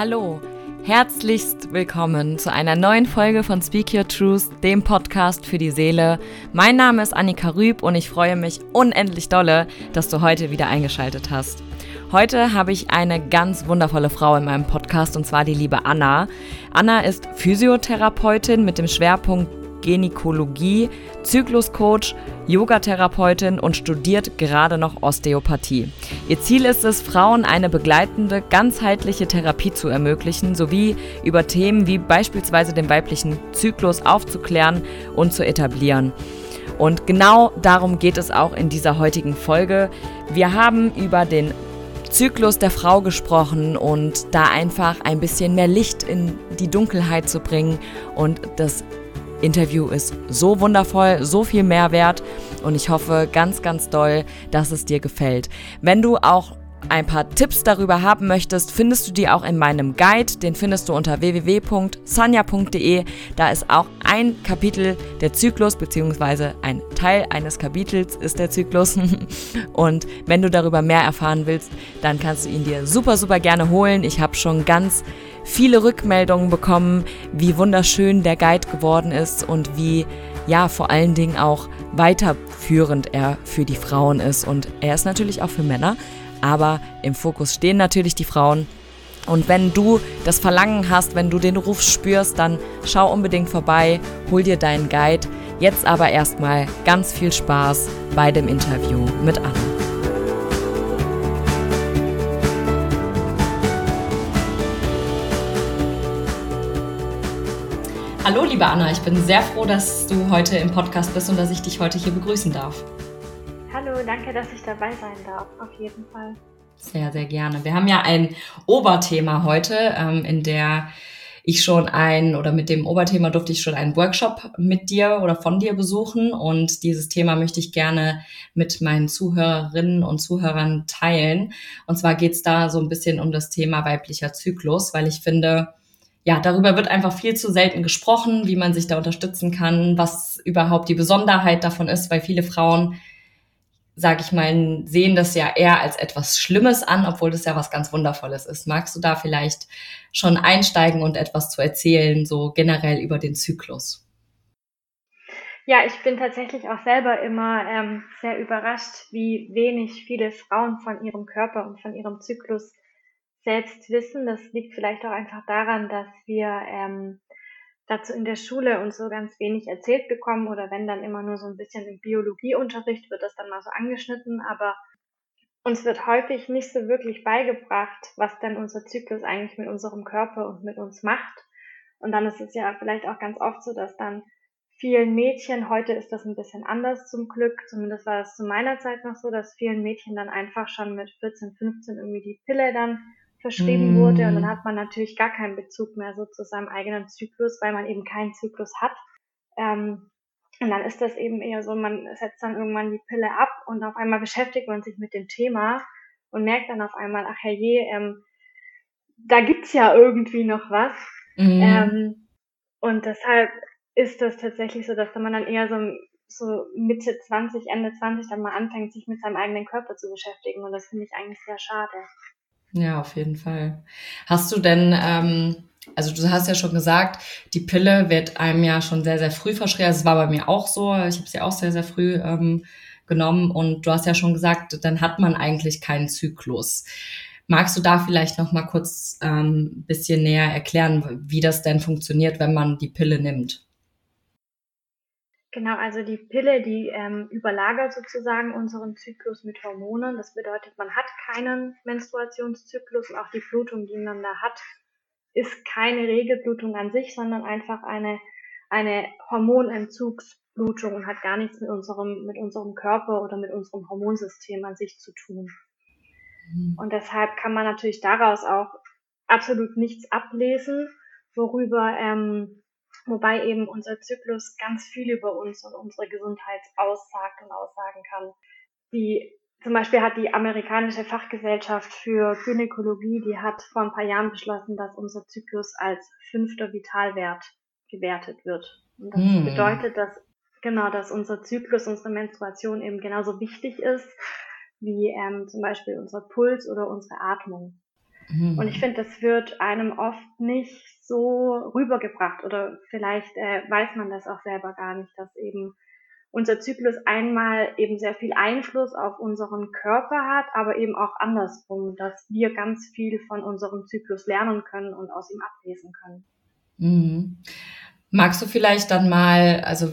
Hallo, herzlichst willkommen zu einer neuen Folge von Speak Your Truth, dem Podcast für die Seele. Mein Name ist Annika Rüb und ich freue mich unendlich dolle, dass du heute wieder eingeschaltet hast. Heute habe ich eine ganz wundervolle Frau in meinem Podcast und zwar die liebe Anna. Anna ist Physiotherapeutin mit dem Schwerpunkt Gynäkologie, Zykluscoach, Yogatherapeutin und studiert gerade noch Osteopathie. Ihr Ziel ist es, Frauen eine begleitende, ganzheitliche Therapie zu ermöglichen, sowie über Themen wie beispielsweise den weiblichen Zyklus aufzuklären und zu etablieren. Und genau darum geht es auch in dieser heutigen Folge. Wir haben über den Zyklus der Frau gesprochen und da einfach ein bisschen mehr Licht in die Dunkelheit zu bringen und das Interview ist so wundervoll, so viel Mehrwert und ich hoffe ganz, ganz doll, dass es dir gefällt. Wenn du auch ein paar Tipps darüber haben möchtest, findest du die auch in meinem Guide. Den findest du unter www.sanja.de. Da ist auch ein Kapitel der Zyklus, beziehungsweise ein Teil eines Kapitels ist der Zyklus. Und wenn du darüber mehr erfahren willst, dann kannst du ihn dir super, super gerne holen. Ich habe schon ganz viele Rückmeldungen bekommen, wie wunderschön der Guide geworden ist und wie, ja, vor allen Dingen auch weiterführend er für die Frauen ist. Und er ist natürlich auch für Männer, aber im Fokus stehen natürlich die Frauen. Und wenn du das Verlangen hast, wenn du den Ruf spürst, dann schau unbedingt vorbei, hol dir deinen Guide. Jetzt aber erstmal ganz viel Spaß bei dem Interview mit Anna. Hallo, liebe Anna, ich bin sehr froh, dass du heute im Podcast bist und dass ich dich heute hier begrüßen darf. Hallo, danke, dass ich dabei sein darf, auf jeden Fall. Sehr, sehr gerne. Wir haben ja ein Oberthema heute, ähm, in der ich schon ein oder mit dem Oberthema durfte ich schon einen Workshop mit dir oder von dir besuchen und dieses Thema möchte ich gerne mit meinen Zuhörerinnen und Zuhörern teilen. Und zwar geht es da so ein bisschen um das Thema weiblicher Zyklus, weil ich finde, ja, darüber wird einfach viel zu selten gesprochen, wie man sich da unterstützen kann, was überhaupt die Besonderheit davon ist, weil viele Frauen, sage ich mal, sehen das ja eher als etwas Schlimmes an, obwohl das ja was ganz Wundervolles ist. Magst du da vielleicht schon einsteigen und etwas zu erzählen, so generell über den Zyklus? Ja, ich bin tatsächlich auch selber immer ähm, sehr überrascht, wie wenig viele Frauen von ihrem Körper und von ihrem Zyklus selbst wissen. Das liegt vielleicht auch einfach daran, dass wir ähm, dazu in der Schule uns so ganz wenig erzählt bekommen oder wenn dann immer nur so ein bisschen im Biologieunterricht wird das dann mal so angeschnitten, aber uns wird häufig nicht so wirklich beigebracht, was denn unser Zyklus eigentlich mit unserem Körper und mit uns macht. Und dann ist es ja vielleicht auch ganz oft so, dass dann vielen Mädchen, heute ist das ein bisschen anders zum Glück, zumindest war es zu meiner Zeit noch so, dass vielen Mädchen dann einfach schon mit 14, 15 irgendwie die Pille dann verschrieben mm. wurde und dann hat man natürlich gar keinen Bezug mehr so zu seinem eigenen Zyklus, weil man eben keinen Zyklus hat. Ähm, und dann ist das eben eher so, man setzt dann irgendwann die Pille ab und auf einmal beschäftigt man sich mit dem Thema und merkt dann auf einmal, ach herrje, ähm, da gibt's ja irgendwie noch was. Mm. Ähm, und deshalb ist das tatsächlich so, dass man dann eher so, so Mitte 20, Ende 20 dann mal anfängt, sich mit seinem eigenen Körper zu beschäftigen. Und das finde ich eigentlich sehr schade. Ja, auf jeden Fall. Hast du denn, ähm, also du hast ja schon gesagt, die Pille wird einem ja schon sehr, sehr früh verschrieben. Es war bei mir auch so. Ich habe sie auch sehr, sehr früh ähm, genommen. Und du hast ja schon gesagt, dann hat man eigentlich keinen Zyklus. Magst du da vielleicht noch mal kurz ähm, bisschen näher erklären, wie das denn funktioniert, wenn man die Pille nimmt? Genau, also die Pille, die ähm, überlagert sozusagen unseren Zyklus mit Hormonen. Das bedeutet, man hat keinen Menstruationszyklus und auch die Blutung, die man da hat, ist keine Regelblutung an sich, sondern einfach eine, eine Hormonentzugsblutung und hat gar nichts mit unserem, mit unserem Körper oder mit unserem Hormonsystem an sich zu tun. Mhm. Und deshalb kann man natürlich daraus auch absolut nichts ablesen, worüber ähm, wobei eben unser Zyklus ganz viel über uns und unsere Gesundheit aussagt und aussagen kann. Die, zum Beispiel hat die amerikanische Fachgesellschaft für Gynäkologie, die hat vor ein paar Jahren beschlossen, dass unser Zyklus als fünfter Vitalwert gewertet wird. Und das hm. bedeutet, dass genau, dass unser Zyklus, unsere Menstruation eben genauso wichtig ist wie ähm, zum Beispiel unser Puls oder unsere Atmung. Mhm. Und ich finde, das wird einem oft nicht so rübergebracht oder vielleicht äh, weiß man das auch selber gar nicht, dass eben unser Zyklus einmal eben sehr viel Einfluss auf unseren Körper hat, aber eben auch andersrum, dass wir ganz viel von unserem Zyklus lernen können und aus ihm ablesen können. Mhm. Magst du vielleicht dann mal, also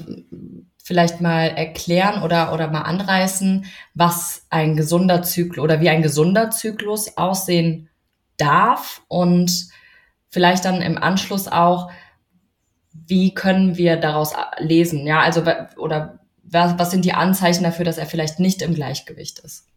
vielleicht mal erklären oder, oder mal anreißen, was ein gesunder Zyklus oder wie ein gesunder Zyklus aussehen darf und vielleicht dann im Anschluss auch, wie können wir daraus lesen? Ja, also, oder was, was sind die Anzeichen dafür, dass er vielleicht nicht im Gleichgewicht ist?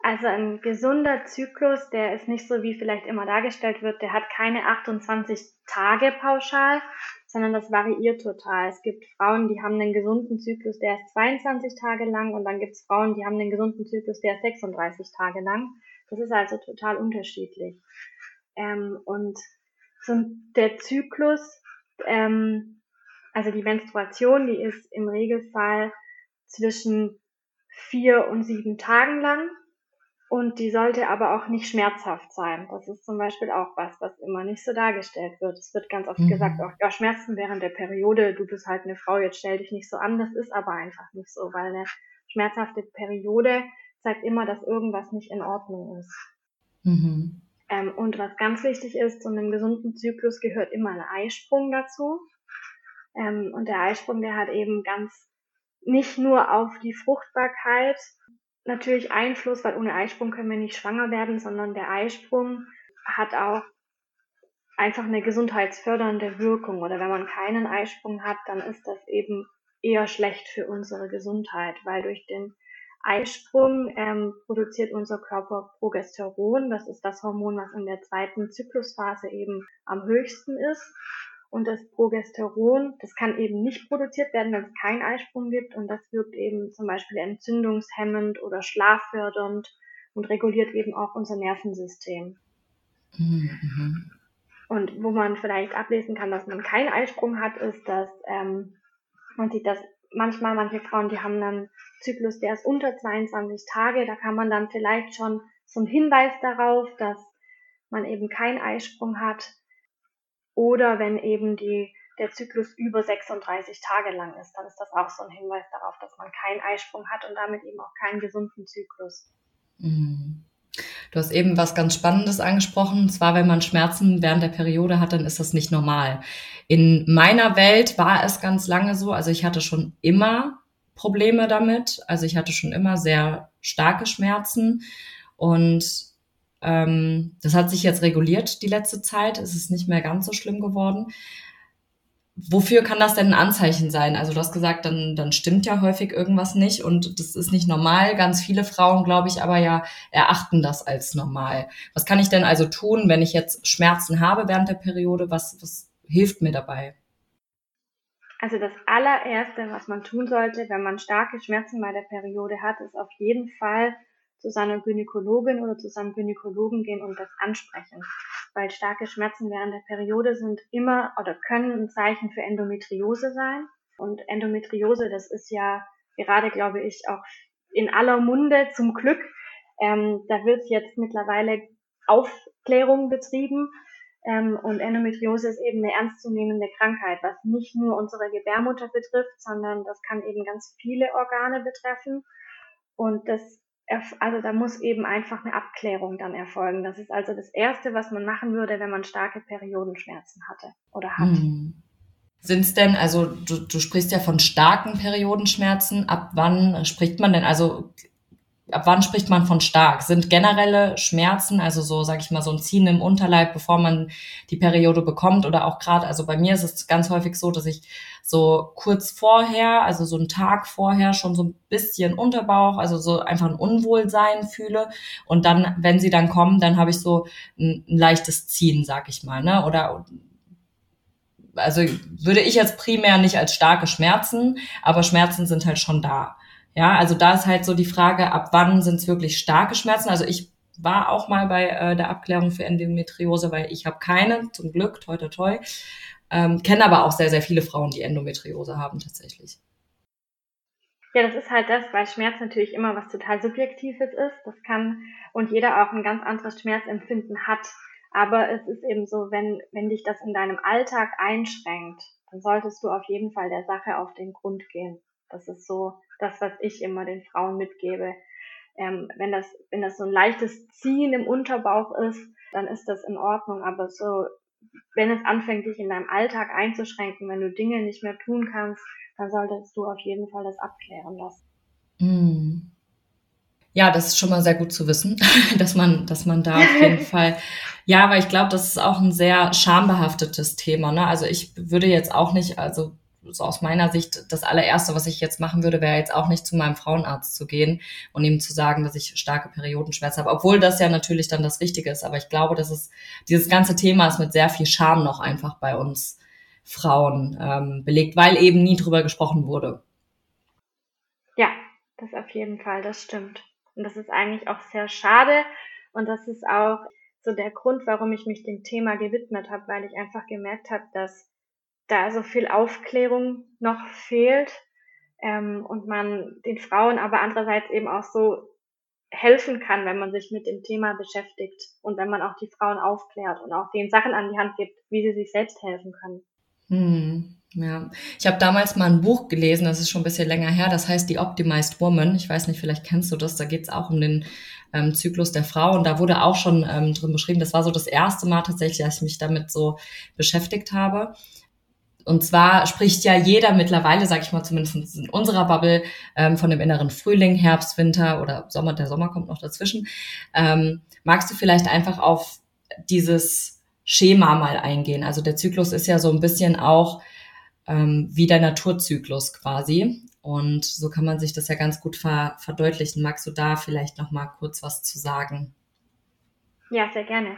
Also ein gesunder Zyklus, der ist nicht so, wie vielleicht immer dargestellt wird, der hat keine 28 Tage pauschal, sondern das variiert total. Es gibt Frauen, die haben einen gesunden Zyklus, der ist 22 Tage lang und dann gibt es Frauen, die haben einen gesunden Zyklus, der ist 36 Tage lang. Das ist also total unterschiedlich. Ähm, und so der Zyklus, ähm, also die Menstruation, die ist im Regelfall zwischen vier und sieben Tagen lang und die sollte aber auch nicht schmerzhaft sein. Das ist zum Beispiel auch was, was immer nicht so dargestellt wird. Es wird ganz oft mhm. gesagt, auch ja, Schmerzen während der Periode, du bist halt eine Frau, jetzt stell dich nicht so an. Das ist aber einfach nicht so, weil eine schmerzhafte Periode zeigt immer, dass irgendwas nicht in Ordnung ist. Mhm. Ähm, und was ganz wichtig ist, zu einem gesunden Zyklus gehört immer ein Eisprung dazu. Ähm, und der Eisprung, der hat eben ganz nicht nur auf die Fruchtbarkeit natürlich Einfluss, weil ohne Eisprung können wir nicht schwanger werden, sondern der Eisprung hat auch einfach eine gesundheitsfördernde Wirkung. Oder wenn man keinen Eisprung hat, dann ist das eben eher schlecht für unsere Gesundheit, weil durch den Eisprung ähm, produziert unser Körper Progesteron. Das ist das Hormon, was in der zweiten Zyklusphase eben am höchsten ist. Und das Progesteron, das kann eben nicht produziert werden, wenn es keinen Eisprung gibt. Und das wirkt eben zum Beispiel entzündungshemmend oder schlaffördernd und reguliert eben auch unser Nervensystem. Mhm. Und wo man vielleicht ablesen kann, dass man keinen Eisprung hat, ist, dass ähm, man sieht, dass manchmal manche Frauen, die haben einen Zyklus, der ist unter 22 Tage. Da kann man dann vielleicht schon so einen Hinweis darauf, dass man eben keinen Eisprung hat oder wenn eben die, der Zyklus über 36 Tage lang ist, dann ist das auch so ein Hinweis darauf, dass man keinen Eisprung hat und damit eben auch keinen gesunden Zyklus. Mhm. Du hast eben was ganz Spannendes angesprochen. Und zwar, wenn man Schmerzen während der Periode hat, dann ist das nicht normal. In meiner Welt war es ganz lange so. Also ich hatte schon immer Probleme damit. Also ich hatte schon immer sehr starke Schmerzen und ähm, das hat sich jetzt reguliert die letzte Zeit. Es ist nicht mehr ganz so schlimm geworden. Wofür kann das denn ein Anzeichen sein? Also du hast gesagt, dann, dann stimmt ja häufig irgendwas nicht und das ist nicht normal. Ganz viele Frauen, glaube ich, aber ja erachten das als normal. Was kann ich denn also tun, wenn ich jetzt Schmerzen habe während der Periode? Was, was hilft mir dabei? Also das allererste, was man tun sollte, wenn man starke Schmerzen bei der Periode hat, ist auf jeden Fall zu seiner Gynäkologin oder zu seinem Gynäkologen gehen und das ansprechen. Weil starke Schmerzen während der Periode sind immer oder können ein Zeichen für Endometriose sein. Und Endometriose, das ist ja gerade, glaube ich, auch in aller Munde zum Glück. Ähm, da wird jetzt mittlerweile Aufklärung betrieben. Ähm, und Endometriose ist eben eine ernstzunehmende Krankheit, was nicht nur unsere Gebärmutter betrifft, sondern das kann eben ganz viele Organe betreffen. Und das also da muss eben einfach eine Abklärung dann erfolgen. Das ist also das Erste, was man machen würde, wenn man starke Periodenschmerzen hatte oder hat. Hm. Sind es denn, also du, du sprichst ja von starken Periodenschmerzen, ab wann spricht man denn, also ab wann spricht man von stark? Sind generelle Schmerzen, also so, sag ich mal, so ein Ziehen im Unterleib, bevor man die Periode bekommt oder auch gerade, also bei mir ist es ganz häufig so, dass ich so kurz vorher, also so einen Tag vorher schon so ein bisschen Unterbauch, also so einfach ein Unwohlsein fühle und dann, wenn sie dann kommen, dann habe ich so ein, ein leichtes Ziehen, sag ich mal, ne? Oder also würde ich jetzt primär nicht als starke Schmerzen, aber Schmerzen sind halt schon da. Ja, also da ist halt so die Frage, ab wann sind es wirklich starke Schmerzen? Also ich war auch mal bei äh, der Abklärung für Endometriose, weil ich habe keine, zum Glück, toi toi toi. Ähm, kenne aber auch sehr, sehr viele Frauen, die Endometriose haben tatsächlich. Ja, das ist halt das, weil Schmerz natürlich immer was total Subjektives ist. Das kann und jeder auch ein ganz anderes Schmerzempfinden hat. Aber es ist eben so, wenn, wenn dich das in deinem Alltag einschränkt, dann solltest du auf jeden Fall der Sache auf den Grund gehen. Das ist so das, was ich immer den Frauen mitgebe. Ähm, wenn das, wenn das so ein leichtes Ziehen im Unterbauch ist, dann ist das in Ordnung. Aber so, wenn es anfängt, dich in deinem Alltag einzuschränken, wenn du Dinge nicht mehr tun kannst, dann solltest du auf jeden Fall das abklären lassen. Mm. Ja, das ist schon mal sehr gut zu wissen, dass man, dass man da auf jeden Fall, ja, aber ich glaube, das ist auch ein sehr schambehaftetes Thema. Ne? Also ich würde jetzt auch nicht, also so aus meiner Sicht, das allererste, was ich jetzt machen würde, wäre jetzt auch nicht zu meinem Frauenarzt zu gehen und ihm zu sagen, dass ich starke Periodenschmerzen habe, obwohl das ja natürlich dann das Wichtige ist. Aber ich glaube, dass es dieses ganze Thema ist mit sehr viel Scham noch einfach bei uns Frauen ähm, belegt, weil eben nie drüber gesprochen wurde. Ja, das auf jeden Fall, das stimmt. Und das ist eigentlich auch sehr schade. Und das ist auch so der Grund, warum ich mich dem Thema gewidmet habe, weil ich einfach gemerkt habe, dass da so viel Aufklärung noch fehlt ähm, und man den Frauen aber andererseits eben auch so helfen kann, wenn man sich mit dem Thema beschäftigt und wenn man auch die Frauen aufklärt und auch denen Sachen an die Hand gibt, wie sie sich selbst helfen können. Hm. Ja, ich habe damals mal ein Buch gelesen, das ist schon ein bisschen länger her, das heißt Die Optimized Woman. Ich weiß nicht, vielleicht kennst du das, da geht es auch um den ähm, Zyklus der Frau und da wurde auch schon ähm, drin beschrieben, das war so das erste Mal tatsächlich, dass ich mich damit so beschäftigt habe. Und zwar spricht ja jeder mittlerweile, sage ich mal zumindest in unserer Bubble, ähm, von dem inneren Frühling, Herbst, Winter oder Sommer, der Sommer kommt noch dazwischen. Ähm, magst du vielleicht einfach auf dieses Schema mal eingehen? Also der Zyklus ist ja so ein bisschen auch ähm, wie der Naturzyklus quasi. Und so kann man sich das ja ganz gut ver verdeutlichen. Magst du da vielleicht noch mal kurz was zu sagen? Ja, sehr gerne.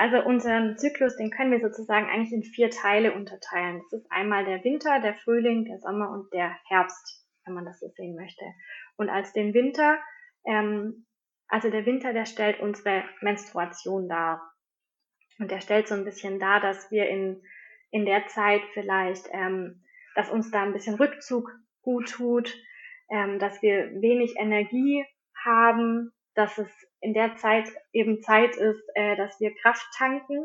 Also unseren Zyklus, den können wir sozusagen eigentlich in vier Teile unterteilen. Das ist einmal der Winter, der Frühling, der Sommer und der Herbst, wenn man das so sehen möchte. Und als den Winter, ähm, also der Winter, der stellt unsere Menstruation dar. Und der stellt so ein bisschen dar, dass wir in in der Zeit vielleicht, ähm, dass uns da ein bisschen Rückzug gut tut, ähm, dass wir wenig Energie haben, dass es in der Zeit eben Zeit ist, äh, dass wir Kraft tanken,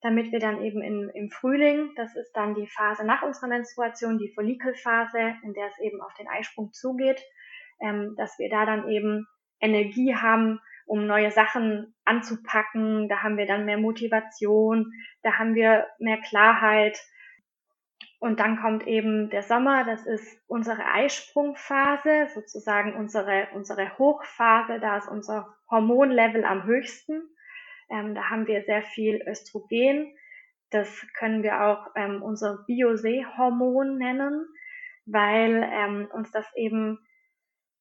damit wir dann eben in, im Frühling, das ist dann die Phase nach unserer Menstruation, die Follikelphase, in der es eben auf den Eisprung zugeht, ähm, dass wir da dann eben Energie haben, um neue Sachen anzupacken. Da haben wir dann mehr Motivation, da haben wir mehr Klarheit. Und dann kommt eben der Sommer, das ist unsere Eisprungphase, sozusagen unsere, unsere Hochphase, da ist unser Hormonlevel am höchsten. Ähm, da haben wir sehr viel Östrogen. Das können wir auch ähm, unser Biosee-Hormon nennen, weil ähm, uns das eben,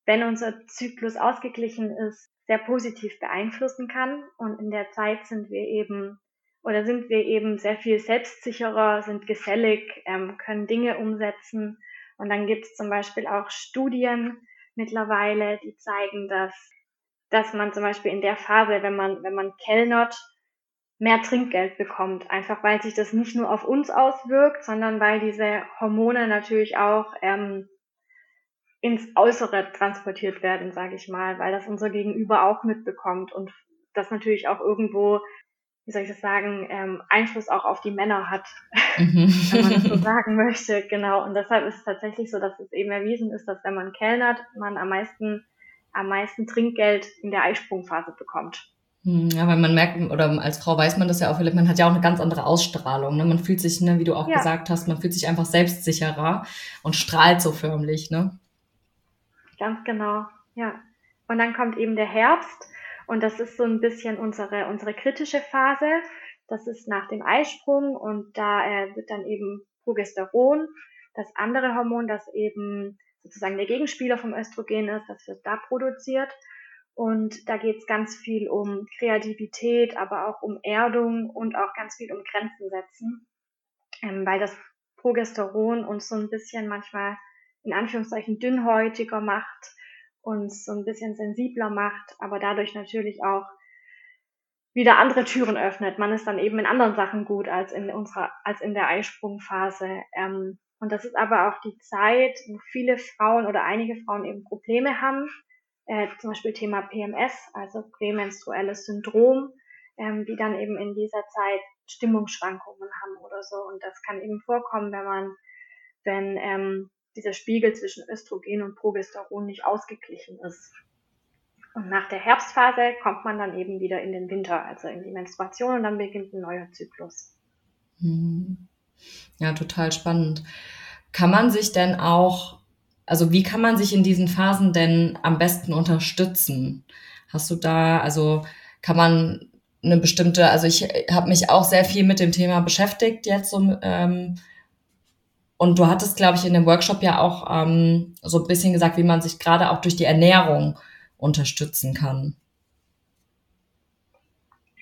wenn unser Zyklus ausgeglichen ist, sehr positiv beeinflussen kann. Und in der Zeit sind wir eben oder sind wir eben sehr viel selbstsicherer, sind gesellig, ähm, können Dinge umsetzen. Und dann gibt es zum Beispiel auch Studien mittlerweile, die zeigen, dass, dass man zum Beispiel in der Phase, wenn man, wenn man kellnert, mehr Trinkgeld bekommt. Einfach weil sich das nicht nur auf uns auswirkt, sondern weil diese Hormone natürlich auch ähm, ins Äußere transportiert werden, sage ich mal, weil das unser Gegenüber auch mitbekommt und das natürlich auch irgendwo, wie soll ich das sagen, ähm, Einfluss auch auf die Männer hat, mhm. wenn man das so sagen möchte. Genau. Und deshalb ist es tatsächlich so, dass es eben erwiesen ist, dass wenn man kellnert, man am meisten, am meisten Trinkgeld in der Eisprungphase bekommt. Hm, ja, weil man merkt, oder als Frau weiß man das ja auch, man hat ja auch eine ganz andere Ausstrahlung. Ne? Man fühlt sich, ne, wie du auch ja. gesagt hast, man fühlt sich einfach selbstsicherer und strahlt so förmlich, ne? Ganz genau, ja. Und dann kommt eben der Herbst und das ist so ein bisschen unsere, unsere kritische Phase. Das ist nach dem Eisprung und da äh, wird dann eben Progesteron, das andere Hormon, das eben sozusagen der Gegenspieler vom Östrogen ist, das wird da produziert. Und da geht es ganz viel um Kreativität, aber auch um Erdung und auch ganz viel um Grenzen setzen, ähm, weil das Progesteron uns so ein bisschen manchmal in Anführungszeichen dünnhäutiger macht, uns so ein bisschen sensibler macht, aber dadurch natürlich auch wieder andere Türen öffnet. Man ist dann eben in anderen Sachen gut als in unserer, als in der Eisprungphase. Ähm, Und das ist aber auch die Zeit, wo viele Frauen oder einige Frauen eben Probleme haben, äh, zum Beispiel Thema PMS, also prämenstruelles Syndrom, ähm, die dann eben in dieser Zeit Stimmungsschwankungen haben oder so. Und das kann eben vorkommen, wenn man, wenn ähm, dieser Spiegel zwischen Östrogen und Progesteron nicht ausgeglichen ist. Und nach der Herbstphase kommt man dann eben wieder in den Winter, also in die Menstruation und dann beginnt ein neuer Zyklus. Hm. Ja, total spannend. Kann man sich denn auch, also wie kann man sich in diesen Phasen denn am besten unterstützen? Hast du da, also kann man eine bestimmte, also ich habe mich auch sehr viel mit dem Thema beschäftigt jetzt so, ähm, und du hattest, glaube ich, in dem Workshop ja auch ähm, so ein bisschen gesagt, wie man sich gerade auch durch die Ernährung unterstützen kann.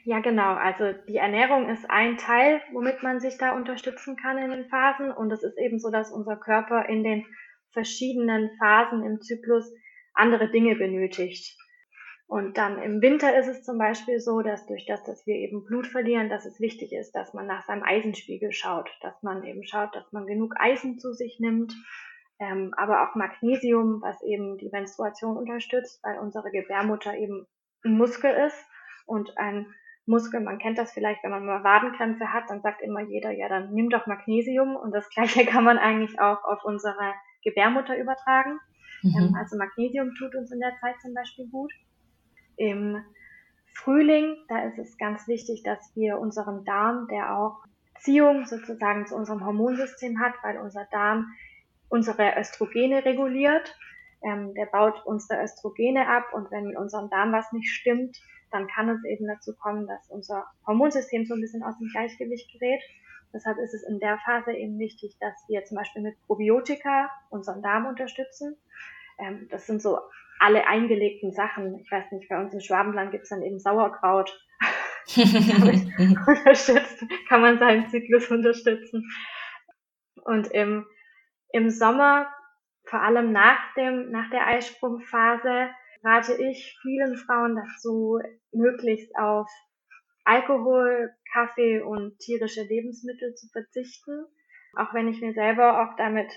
Ja, genau. Also die Ernährung ist ein Teil, womit man sich da unterstützen kann in den Phasen. Und es ist eben so, dass unser Körper in den verschiedenen Phasen im Zyklus andere Dinge benötigt. Und dann im Winter ist es zum Beispiel so, dass durch das, dass wir eben Blut verlieren, dass es wichtig ist, dass man nach seinem Eisenspiegel schaut, dass man eben schaut, dass man genug Eisen zu sich nimmt, ähm, aber auch Magnesium, was eben die Menstruation unterstützt, weil unsere Gebärmutter eben ein Muskel ist und ein Muskel, man kennt das vielleicht, wenn man mal Wadenkrämpfe hat, dann sagt immer jeder, ja, dann nimm doch Magnesium und das gleiche kann man eigentlich auch auf unsere Gebärmutter übertragen. Mhm. Ähm, also Magnesium tut uns in der Zeit zum Beispiel gut. Im Frühling, da ist es ganz wichtig, dass wir unseren Darm, der auch Beziehung sozusagen zu unserem Hormonsystem hat, weil unser Darm unsere Östrogene reguliert. Ähm, der baut unsere Östrogene ab und wenn mit unserem Darm was nicht stimmt, dann kann es eben dazu kommen, dass unser Hormonsystem so ein bisschen aus dem Gleichgewicht gerät. Deshalb ist es in der Phase eben wichtig, dass wir zum Beispiel mit Probiotika unseren Darm unterstützen. Ähm, das sind so alle eingelegten Sachen. Ich weiß nicht, bei uns im Schwabenland gibt es dann eben Sauerkraut. unterstützt, kann man seinen Zyklus unterstützen. Und im, im Sommer, vor allem nach dem, nach der Eisprungphase, rate ich vielen Frauen dazu, möglichst auf Alkohol, Kaffee und tierische Lebensmittel zu verzichten. Auch wenn ich mir selber auch damit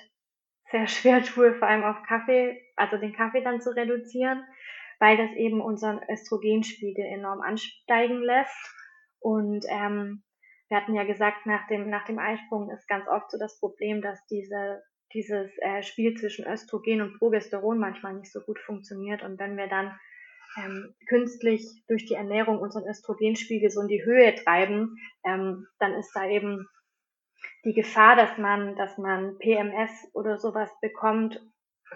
sehr schwer tue, vor allem auf Kaffee, also den Kaffee dann zu reduzieren, weil das eben unseren Östrogenspiegel enorm ansteigen lässt. Und ähm, wir hatten ja gesagt, nach dem, nach dem Eisprung ist ganz oft so das Problem, dass diese dieses äh, Spiel zwischen Östrogen und Progesteron manchmal nicht so gut funktioniert. Und wenn wir dann ähm, künstlich durch die Ernährung unseren Östrogenspiegel so in die Höhe treiben, ähm, dann ist da eben die Gefahr, dass man, dass man PMS oder sowas bekommt,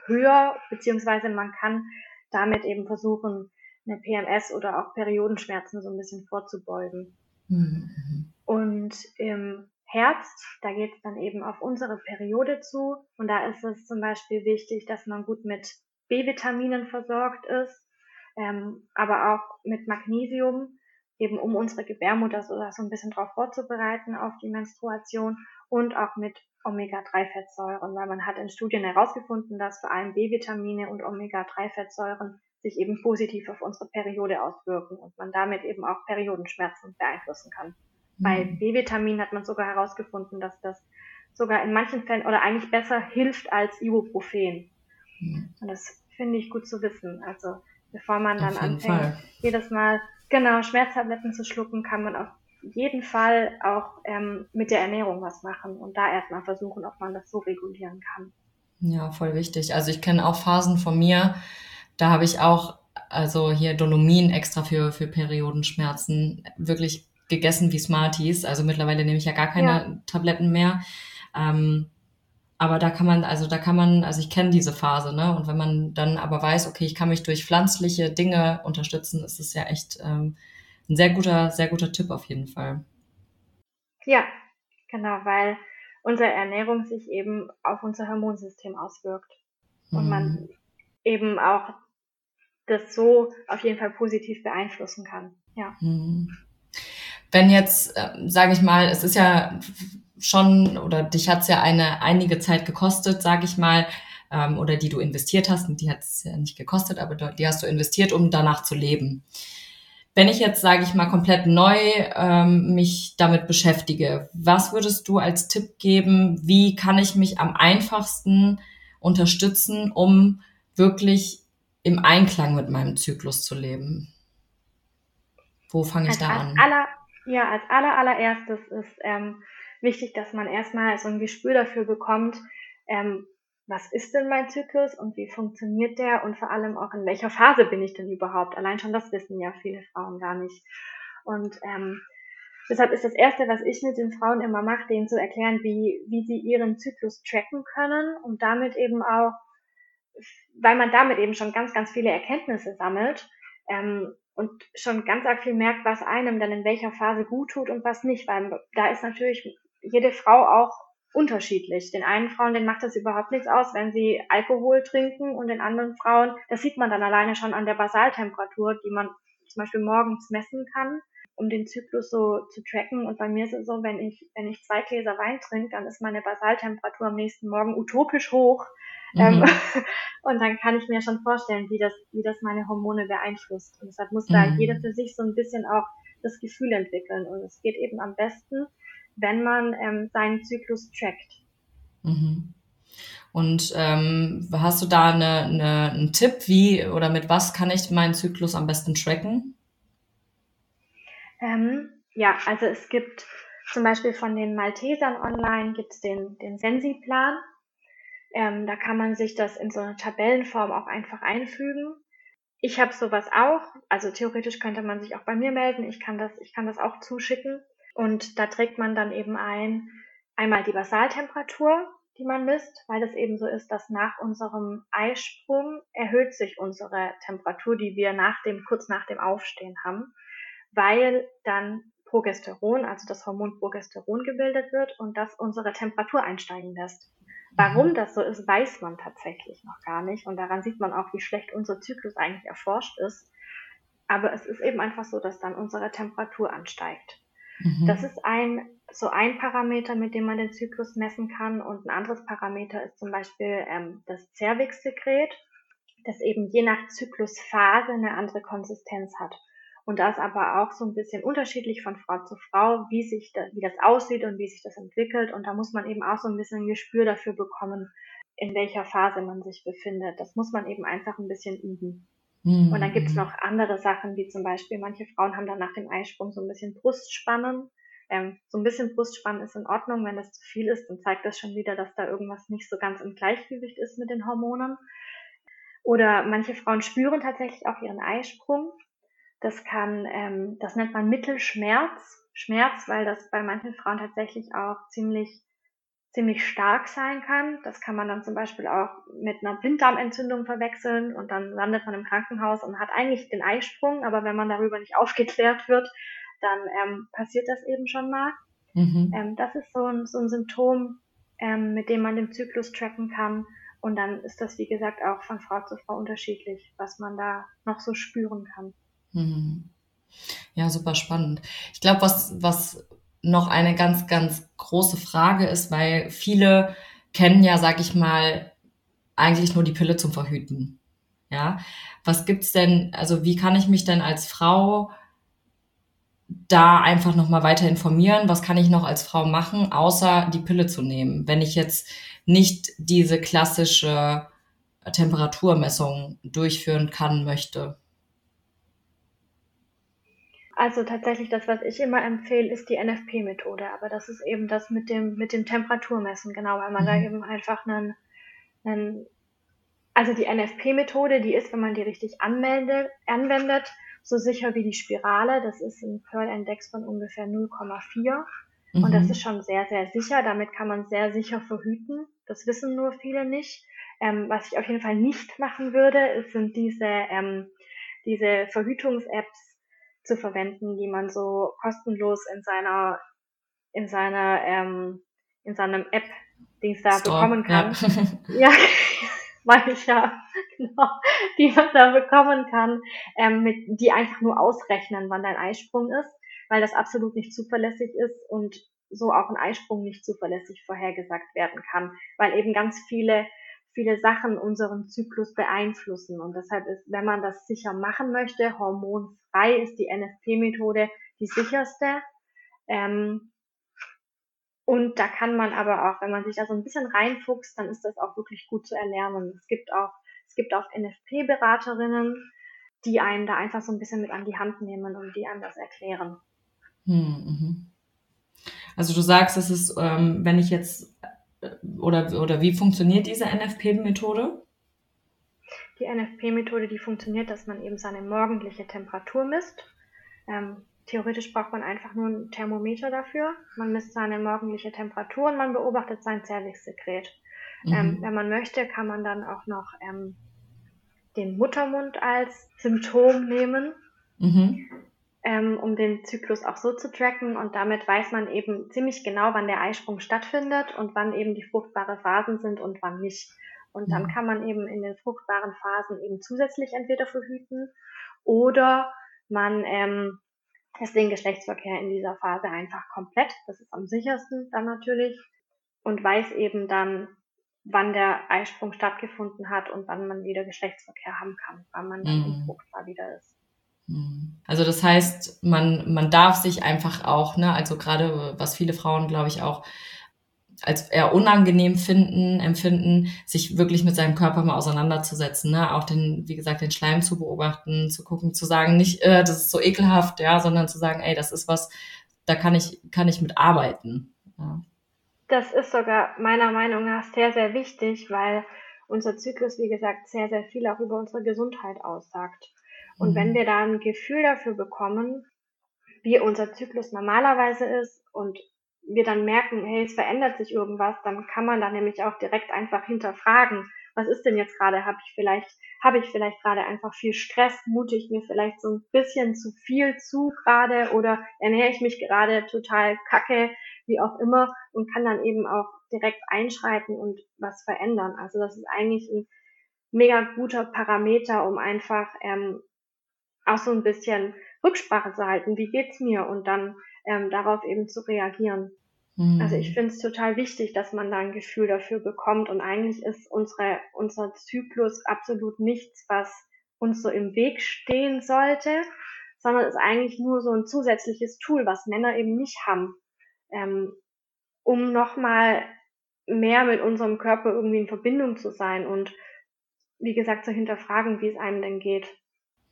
höher, beziehungsweise man kann damit eben versuchen, eine PMS oder auch Periodenschmerzen so ein bisschen vorzubeugen. Mhm. Und im Herbst, da geht es dann eben auf unsere Periode zu. Und da ist es zum Beispiel wichtig, dass man gut mit B-Vitaminen versorgt ist, ähm, aber auch mit Magnesium, eben um unsere Gebärmutter so, so ein bisschen darauf vorzubereiten auf die Menstruation und auch mit Omega-3-Fettsäuren, weil man hat in Studien herausgefunden, dass vor allem B-Vitamine und Omega-3-Fettsäuren sich eben positiv auf unsere Periode auswirken und man damit eben auch Periodenschmerzen beeinflussen kann. Bei mhm. B-Vitamin hat man sogar herausgefunden, dass das sogar in manchen Fällen oder eigentlich besser hilft als Ibuprofen. Mhm. Und das finde ich gut zu wissen. Also bevor man dann anfängt, Fall. jedes Mal genau Schmerztabletten zu schlucken, kann man auf jeden Fall auch ähm, mit der Ernährung was machen und da erstmal versuchen, ob man das so regulieren kann. Ja, voll wichtig. Also ich kenne auch Phasen von mir, da habe ich auch also hier Dolomin extra für, für Periodenschmerzen wirklich gegessen wie Smarties. Also mittlerweile nehme ich ja gar keine ja. Tabletten mehr. Ähm, aber da kann man, also da kann man, also ich kenne diese Phase, ne? Und wenn man dann aber weiß, okay, ich kann mich durch pflanzliche Dinge unterstützen, ist es ja echt ähm, ein sehr guter, sehr guter Tipp auf jeden Fall. Ja, genau, weil unsere Ernährung sich eben auf unser Hormonsystem auswirkt. Und man mhm. eben auch das so auf jeden Fall positiv beeinflussen kann. Ja. Mhm wenn jetzt, äh, sage ich mal, es ist ja schon oder dich hat's ja eine einige Zeit gekostet, sage ich mal, ähm, oder die du investiert hast, und die hat's ja nicht gekostet, aber die hast du investiert, um danach zu leben. Wenn ich jetzt, sage ich mal, komplett neu ähm, mich damit beschäftige, was würdest du als Tipp geben? Wie kann ich mich am einfachsten unterstützen, um wirklich im Einklang mit meinem Zyklus zu leben? Wo fange ich da als an? Aller, ja, als aller, allererstes ist ähm, wichtig, dass man erstmal so ein Gespür dafür bekommt, ähm, was ist denn mein Zyklus und wie funktioniert der und vor allem auch in welcher Phase bin ich denn überhaupt. Allein schon das wissen ja viele Frauen gar nicht. Und ähm, deshalb ist das Erste, was ich mit den Frauen immer mache, denen zu erklären, wie, wie sie ihren Zyklus tracken können und damit eben auch, weil man damit eben schon ganz, ganz viele Erkenntnisse sammelt ähm, und schon ganz arg viel merkt, was einem dann in welcher Phase gut tut und was nicht, weil da ist natürlich jede Frau auch unterschiedlich. Den einen Frauen, denen macht das überhaupt nichts aus, wenn sie Alkohol trinken und den anderen Frauen, das sieht man dann alleine schon an der Basaltemperatur, die man zum Beispiel morgens messen kann, um den Zyklus so zu tracken. Und bei mir ist es so, wenn ich, wenn ich zwei Gläser Wein trinke, dann ist meine Basaltemperatur am nächsten Morgen utopisch hoch. Ähm, mhm. und dann kann ich mir schon vorstellen, wie das, wie das meine Hormone beeinflusst. Und deshalb muss da mhm. jeder für sich so ein bisschen auch das Gefühl entwickeln. Und es geht eben am besten, wenn man ähm, seinen Zyklus trackt. Mhm. Und ähm, hast du da eine, eine, einen Tipp, wie oder mit was kann ich meinen Zyklus am besten tracken? Ähm, ja, also es gibt zum Beispiel von den Maltesern online gibt es den, den Sensi-Plan. Ähm, da kann man sich das in so einer Tabellenform auch einfach einfügen. Ich habe sowas auch, also theoretisch könnte man sich auch bei mir melden. Ich kann das, ich kann das auch zuschicken. Und da trägt man dann eben ein, einmal die Basaltemperatur, die man misst, weil es eben so ist, dass nach unserem Eisprung erhöht sich unsere Temperatur, die wir nach dem, kurz nach dem Aufstehen haben, weil dann Progesteron, also das Hormon Progesteron gebildet wird und das unsere Temperatur einsteigen lässt. Warum mhm. das so ist, weiß man tatsächlich noch gar nicht. Und daran sieht man auch, wie schlecht unser Zyklus eigentlich erforscht ist. Aber es ist eben einfach so, dass dann unsere Temperatur ansteigt. Mhm. Das ist ein, so ein Parameter, mit dem man den Zyklus messen kann. Und ein anderes Parameter ist zum Beispiel ähm, das Zervixsekret, das eben je nach Zyklusphase eine andere Konsistenz hat. Und da ist aber auch so ein bisschen unterschiedlich von Frau zu Frau, wie sich da, wie das aussieht und wie sich das entwickelt. Und da muss man eben auch so ein bisschen ein Gespür dafür bekommen, in welcher Phase man sich befindet. Das muss man eben einfach ein bisschen üben. Mhm. Und dann gibt's mhm. noch andere Sachen, wie zum Beispiel, manche Frauen haben dann nach dem Eisprung so ein bisschen Brustspannen. Ähm, so ein bisschen Brustspannen ist in Ordnung. Wenn das zu viel ist, dann zeigt das schon wieder, dass da irgendwas nicht so ganz im Gleichgewicht ist mit den Hormonen. Oder manche Frauen spüren tatsächlich auch ihren Eisprung. Das kann, ähm, das nennt man Mittelschmerz. Schmerz, weil das bei manchen Frauen tatsächlich auch ziemlich ziemlich stark sein kann. Das kann man dann zum Beispiel auch mit einer Blinddarmentzündung verwechseln und dann landet man im Krankenhaus und hat eigentlich den Eisprung, aber wenn man darüber nicht aufgeklärt wird, dann ähm, passiert das eben schon mal. Mhm. Ähm, das ist so ein, so ein Symptom, ähm, mit dem man den Zyklus tracken kann. Und dann ist das, wie gesagt, auch von Frau zu Frau unterschiedlich, was man da noch so spüren kann. Mhm. Ja, super spannend. Ich glaube, was, was noch eine ganz, ganz große Frage ist, weil viele kennen ja, sag ich mal, eigentlich nur die Pille zum Verhüten. Ja, was gibt's denn, also wie kann ich mich denn als Frau da einfach nochmal weiter informieren? Was kann ich noch als Frau machen, außer die Pille zu nehmen, wenn ich jetzt nicht diese klassische Temperaturmessung durchführen kann, möchte? Also tatsächlich das, was ich immer empfehle, ist die NFP-Methode. Aber das ist eben das mit dem, mit dem Temperaturmessen, genau, weil man mhm. da eben einfach einen, einen also die NFP-Methode, die ist, wenn man die richtig anmeldet, anwendet, so sicher wie die Spirale. Das ist ein Pearl-Index von ungefähr 0,4. Mhm. Und das mhm. ist schon sehr, sehr sicher. Damit kann man sehr sicher verhüten. Das wissen nur viele nicht. Ähm, was ich auf jeden Fall nicht machen würde, sind diese, ähm, diese Verhütungs-Apps, zu verwenden, die man so kostenlos in seiner in seiner ähm, in seinem App Dings da Store, bekommen kann. Ja, ja meine ich ja, genau, die man da bekommen kann, ähm, mit, die einfach nur ausrechnen, wann dein Eisprung ist, weil das absolut nicht zuverlässig ist und so auch ein Eisprung nicht zuverlässig vorhergesagt werden kann, weil eben ganz viele viele Sachen unseren Zyklus beeinflussen. Und deshalb ist, wenn man das sicher machen möchte, hormonfrei ist die NFP-Methode die sicherste. Ähm, und da kann man aber auch, wenn man sich da so ein bisschen reinfuchst, dann ist das auch wirklich gut zu erlernen. Es gibt auch, es gibt auch NFP-Beraterinnen, die einen da einfach so ein bisschen mit an die Hand nehmen und die einem das erklären. Hm, mhm. Also du sagst, es ist, ähm, wenn ich jetzt oder, oder wie funktioniert diese NFP-Methode? Die NFP-Methode, die funktioniert, dass man eben seine morgendliche Temperatur misst. Ähm, theoretisch braucht man einfach nur ein Thermometer dafür. Man misst seine morgendliche Temperatur und man beobachtet sein Zervixsekret. Mhm. Ähm, wenn man möchte, kann man dann auch noch ähm, den Muttermund als Symptom nehmen. Mhm ähm, um den Zyklus auch so zu tracken. Und damit weiß man eben ziemlich genau, wann der Eisprung stattfindet und wann eben die fruchtbare Phasen sind und wann nicht. Und dann kann man eben in den fruchtbaren Phasen eben zusätzlich entweder verhüten oder man ähm, lässt den Geschlechtsverkehr in dieser Phase einfach komplett. Das ist am sichersten dann natürlich. Und weiß eben dann, wann der Eisprung stattgefunden hat und wann man wieder Geschlechtsverkehr haben kann, wann man dann mhm. fruchtbar wieder ist. Mhm. Also das heißt, man, man darf sich einfach auch, ne, also gerade was viele Frauen, glaube ich, auch als eher unangenehm finden, empfinden, sich wirklich mit seinem Körper mal auseinanderzusetzen, ne? auch den, wie gesagt, den Schleim zu beobachten, zu gucken, zu sagen, nicht, äh, das ist so ekelhaft, ja, sondern zu sagen, ey, das ist was, da kann ich, kann ich mit arbeiten. Ja. Das ist sogar meiner Meinung nach sehr, sehr wichtig, weil unser Zyklus, wie gesagt, sehr, sehr viel auch über unsere Gesundheit aussagt. Und mhm. wenn wir da ein Gefühl dafür bekommen, wie unser Zyklus normalerweise ist und wir dann merken, hey, es verändert sich irgendwas, dann kann man da nämlich auch direkt einfach hinterfragen, was ist denn jetzt gerade? Habe ich vielleicht, habe ich vielleicht gerade einfach viel Stress? Mute ich mir vielleicht so ein bisschen zu viel zu gerade oder ernähre ich mich gerade total kacke, wie auch immer und kann dann eben auch direkt einschreiten und was verändern. Also das ist eigentlich ein mega guter Parameter, um einfach ähm, auch so ein bisschen Rücksprache zu halten, wie geht's mir und dann ähm, darauf eben zu reagieren. Mhm. Also ich finde es total wichtig, dass man da ein Gefühl dafür bekommt und eigentlich ist unsere, unser Zyklus absolut nichts, was uns so im Weg stehen sollte, sondern ist eigentlich nur so ein zusätzliches Tool, was Männer eben nicht haben, ähm, um nochmal mehr mit unserem Körper irgendwie in Verbindung zu sein und wie gesagt zu hinterfragen, wie es einem denn geht.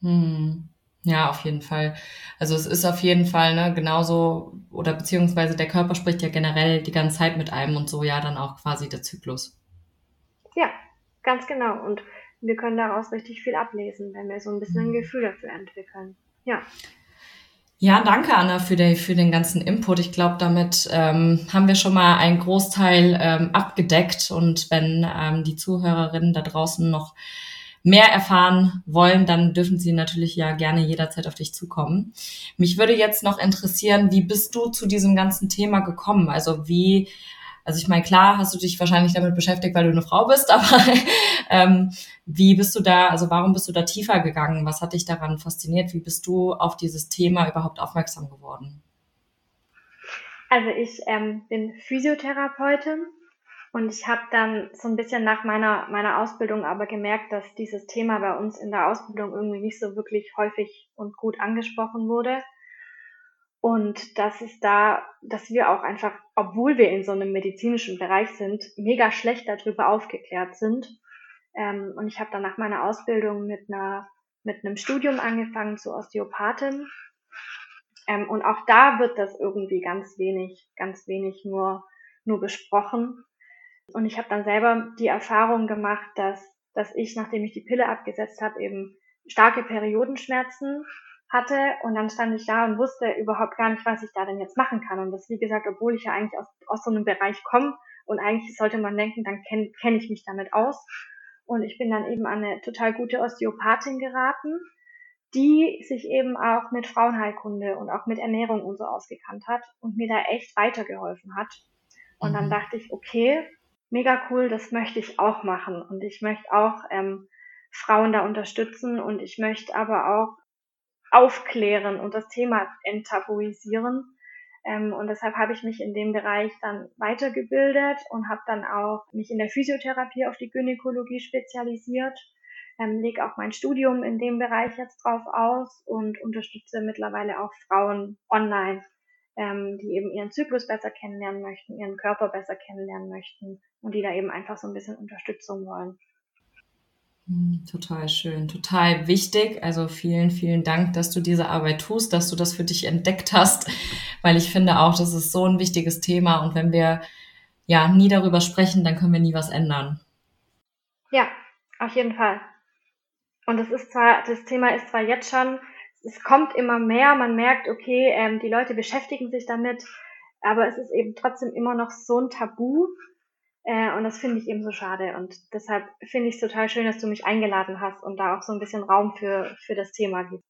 Hm. Ja, auf jeden Fall. Also es ist auf jeden Fall ne, genauso, oder beziehungsweise der Körper spricht ja generell die ganze Zeit mit einem und so ja dann auch quasi der Zyklus. Ja, ganz genau. Und wir können daraus richtig viel ablesen, wenn wir so ein bisschen ein hm. Gefühl dafür entwickeln. Ja. Ja, danke Anna für, den für den ganzen Input. Ich glaube, damit ähm, haben wir schon mal einen Großteil ähm, abgedeckt. Und wenn ähm, die Zuhörerinnen da draußen noch mehr erfahren wollen, dann dürfen sie natürlich ja gerne jederzeit auf dich zukommen. Mich würde jetzt noch interessieren, wie bist du zu diesem ganzen Thema gekommen? Also wie, also ich meine, klar hast du dich wahrscheinlich damit beschäftigt, weil du eine Frau bist, aber ähm, wie bist du da, also warum bist du da tiefer gegangen? Was hat dich daran fasziniert? Wie bist du auf dieses Thema überhaupt aufmerksam geworden? Also ich ähm, bin Physiotherapeutin und ich habe dann so ein bisschen nach meiner, meiner Ausbildung aber gemerkt, dass dieses Thema bei uns in der Ausbildung irgendwie nicht so wirklich häufig und gut angesprochen wurde. Und dass es da, dass wir auch einfach, obwohl wir in so einem medizinischen Bereich sind, mega schlecht darüber aufgeklärt sind. Ähm, und ich habe dann nach meiner Ausbildung mit einer, mit einem Studium angefangen zur Osteopathin. Ähm, und auch da wird das irgendwie ganz wenig, ganz wenig nur, nur besprochen. Und ich habe dann selber die Erfahrung gemacht, dass, dass ich, nachdem ich die Pille abgesetzt habe, eben starke Periodenschmerzen hatte und dann stand ich da und wusste überhaupt gar nicht, was ich da denn jetzt machen kann. Und das, wie gesagt, obwohl ich ja eigentlich aus, aus so einem Bereich komme und eigentlich sollte man denken, dann kenne kenn ich mich damit aus. Und ich bin dann eben an eine total gute Osteopathin geraten, die sich eben auch mit Frauenheilkunde und auch mit Ernährung und so ausgekannt hat und mir da echt weitergeholfen hat. Und dann mhm. dachte ich, okay, mega cool, das möchte ich auch machen. Und ich möchte auch ähm, Frauen da unterstützen und ich möchte aber auch aufklären und das Thema enttabuisieren, Ähm, und deshalb habe ich mich in dem Bereich dann weitergebildet und habe dann auch mich in der Physiotherapie auf die Gynäkologie spezialisiert, ähm, lege auch mein Studium in dem Bereich jetzt drauf aus und unterstütze mittlerweile auch Frauen online, ähm, die eben ihren Zyklus besser kennenlernen möchten, ihren Körper besser kennenlernen möchten und die da eben einfach so ein bisschen Unterstützung wollen. Hm, total schön, total wichtig. Also vielen, vielen Dank, dass du diese Arbeit tust, dass du das für dich entdeckt hast, weil ich finde auch, das ist so ein wichtiges Thema und wenn wir ja nie darüber sprechen, dann können wir nie was ändern. Ja, auf jeden Fall. Und es ist zwar, das Thema ist zwar jetzt schon, es kommt immer mehr, man merkt, okay, ähm, die Leute beschäftigen sich damit, aber es ist eben trotzdem immer noch so ein Tabu äh, und das finde ich eben so schade. Und deshalb finde ich es total schön, dass du mich eingeladen hast und da auch so ein bisschen Raum für, für das Thema gibt.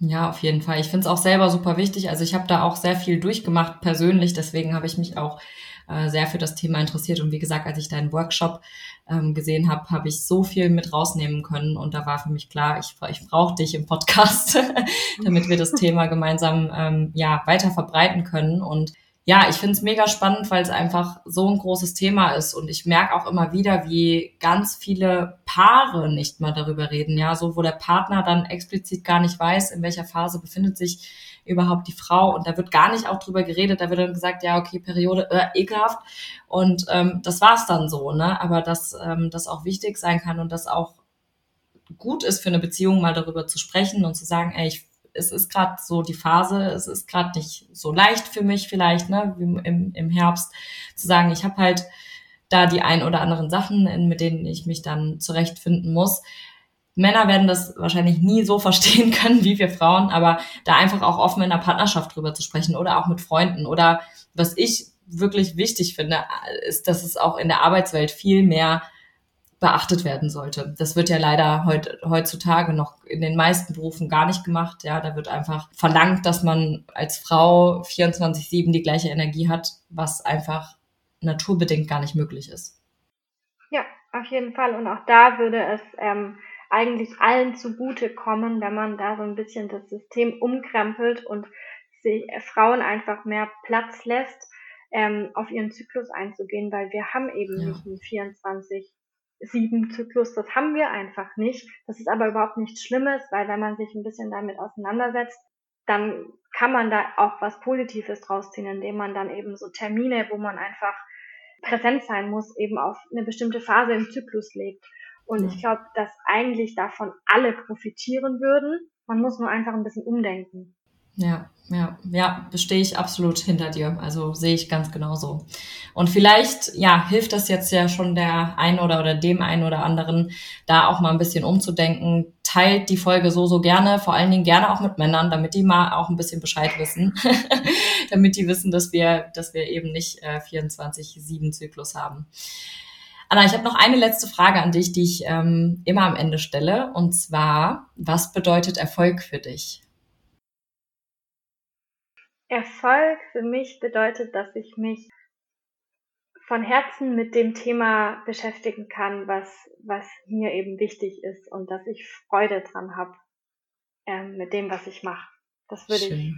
Ja, auf jeden Fall. Ich finde es auch selber super wichtig. Also ich habe da auch sehr viel durchgemacht persönlich. Deswegen habe ich mich auch äh, sehr für das Thema interessiert. Und wie gesagt, als ich deinen Workshop ähm, gesehen habe, habe ich so viel mit rausnehmen können. Und da war für mich klar, ich, ich brauche dich im Podcast, damit wir das Thema gemeinsam ähm, ja, weiter verbreiten können. Und ja, ich finde es mega spannend, weil es einfach so ein großes Thema ist. Und ich merke auch immer wieder, wie ganz viele Paare nicht mal darüber reden. Ja, so wo der Partner dann explizit gar nicht weiß, in welcher Phase befindet sich überhaupt die Frau. Und da wird gar nicht auch drüber geredet. Da wird dann gesagt, ja, okay, Periode, äh, ekelhaft. Und ähm, das war's dann so, ne? Aber dass ähm, das auch wichtig sein kann und das auch gut ist für eine Beziehung, mal darüber zu sprechen und zu sagen, ey, ich es ist gerade so die Phase, es ist gerade nicht so leicht für mich vielleicht, ne, wie im, im Herbst, zu sagen, ich habe halt da die ein oder anderen Sachen, mit denen ich mich dann zurechtfinden muss. Männer werden das wahrscheinlich nie so verstehen können wie wir Frauen, aber da einfach auch offen in der Partnerschaft drüber zu sprechen oder auch mit Freunden oder was ich wirklich wichtig finde, ist, dass es auch in der Arbeitswelt viel mehr beachtet werden sollte. Das wird ja leider heut, heutzutage noch in den meisten Berufen gar nicht gemacht. Ja, da wird einfach verlangt, dass man als Frau 24-7 die gleiche Energie hat, was einfach naturbedingt gar nicht möglich ist. Ja, auf jeden Fall. Und auch da würde es ähm, eigentlich allen zugute kommen, wenn man da so ein bisschen das System umkrempelt und sich, äh, Frauen einfach mehr Platz lässt, ähm, auf ihren Zyklus einzugehen, weil wir haben eben ja. nicht einen 24 sieben Zyklus, das haben wir einfach nicht. Das ist aber überhaupt nichts Schlimmes, weil wenn man sich ein bisschen damit auseinandersetzt, dann kann man da auch was Positives draus ziehen, indem man dann eben so Termine, wo man einfach präsent sein muss, eben auf eine bestimmte Phase im Zyklus legt. Und ja. ich glaube, dass eigentlich davon alle profitieren würden. Man muss nur einfach ein bisschen umdenken. Ja, ja, ja, bestehe ich absolut hinter dir. Also sehe ich ganz genauso. Und vielleicht, ja, hilft das jetzt ja schon der einen oder, oder dem einen oder anderen, da auch mal ein bisschen umzudenken. Teilt die Folge so, so gerne, vor allen Dingen gerne auch mit Männern, damit die mal auch ein bisschen Bescheid wissen. damit die wissen, dass wir, dass wir eben nicht äh, 24-7-Zyklus haben. Anna, ich habe noch eine letzte Frage an dich, die ich ähm, immer am Ende stelle. Und zwar, was bedeutet Erfolg für dich? Erfolg für mich bedeutet, dass ich mich von Herzen mit dem Thema beschäftigen kann, was, was mir eben wichtig ist und dass ich Freude dran habe ähm, mit dem, was ich mache. Das würde schön. ich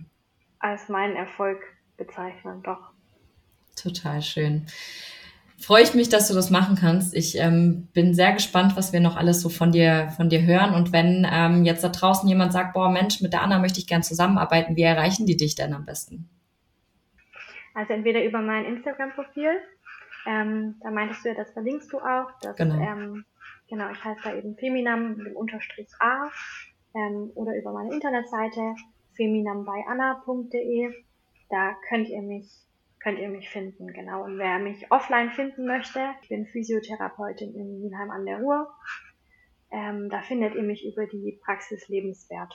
als meinen Erfolg bezeichnen, doch. Total schön freue ich mich, dass du das machen kannst. Ich ähm, bin sehr gespannt, was wir noch alles so von dir, von dir hören. Und wenn ähm, jetzt da draußen jemand sagt, boah Mensch, mit der Anna möchte ich gern zusammenarbeiten, wie erreichen die dich denn am besten? Also entweder über mein Instagram-Profil, ähm, da meintest du ja, das verlinkst du auch. Das, genau. Ähm, genau, ich heiße da eben Feminam mit dem Unterstrich A ähm, oder über meine Internetseite feminambeianna.de. Da könnt ihr mich könnt ihr mich finden, genau. Und wer mich offline finden möchte, ich bin Physiotherapeutin in Mülheim an der Ruhr. Ähm, da findet ihr mich über die Praxis Lebenswert.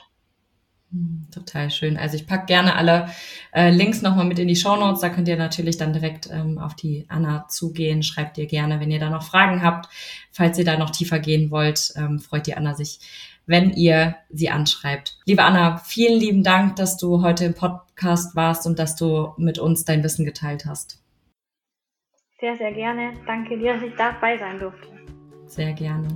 Hm, total schön. Also ich pack gerne alle äh, Links nochmal mit in die Show Notes. Da könnt ihr natürlich dann direkt ähm, auf die Anna zugehen. Schreibt ihr gerne, wenn ihr da noch Fragen habt. Falls ihr da noch tiefer gehen wollt, ähm, freut die Anna sich wenn ihr sie anschreibt. Liebe Anna, vielen lieben Dank, dass du heute im Podcast warst und dass du mit uns dein Wissen geteilt hast. Sehr, sehr gerne. Danke dir, dass ich dabei sein durfte. Sehr gerne.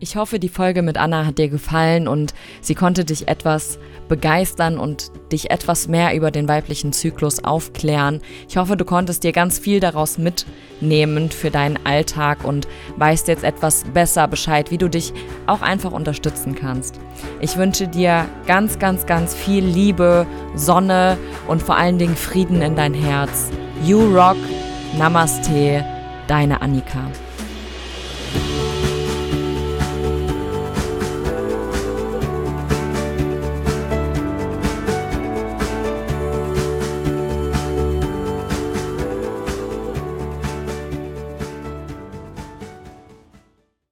Ich hoffe, die Folge mit Anna hat dir gefallen und sie konnte dich etwas begeistern und dich etwas mehr über den weiblichen Zyklus aufklären. Ich hoffe, du konntest dir ganz viel daraus mitnehmen für deinen Alltag und weißt jetzt etwas besser Bescheid, wie du dich auch einfach unterstützen kannst. Ich wünsche dir ganz, ganz, ganz viel Liebe, Sonne und vor allen Dingen Frieden in dein Herz. You rock, Namaste, deine Annika.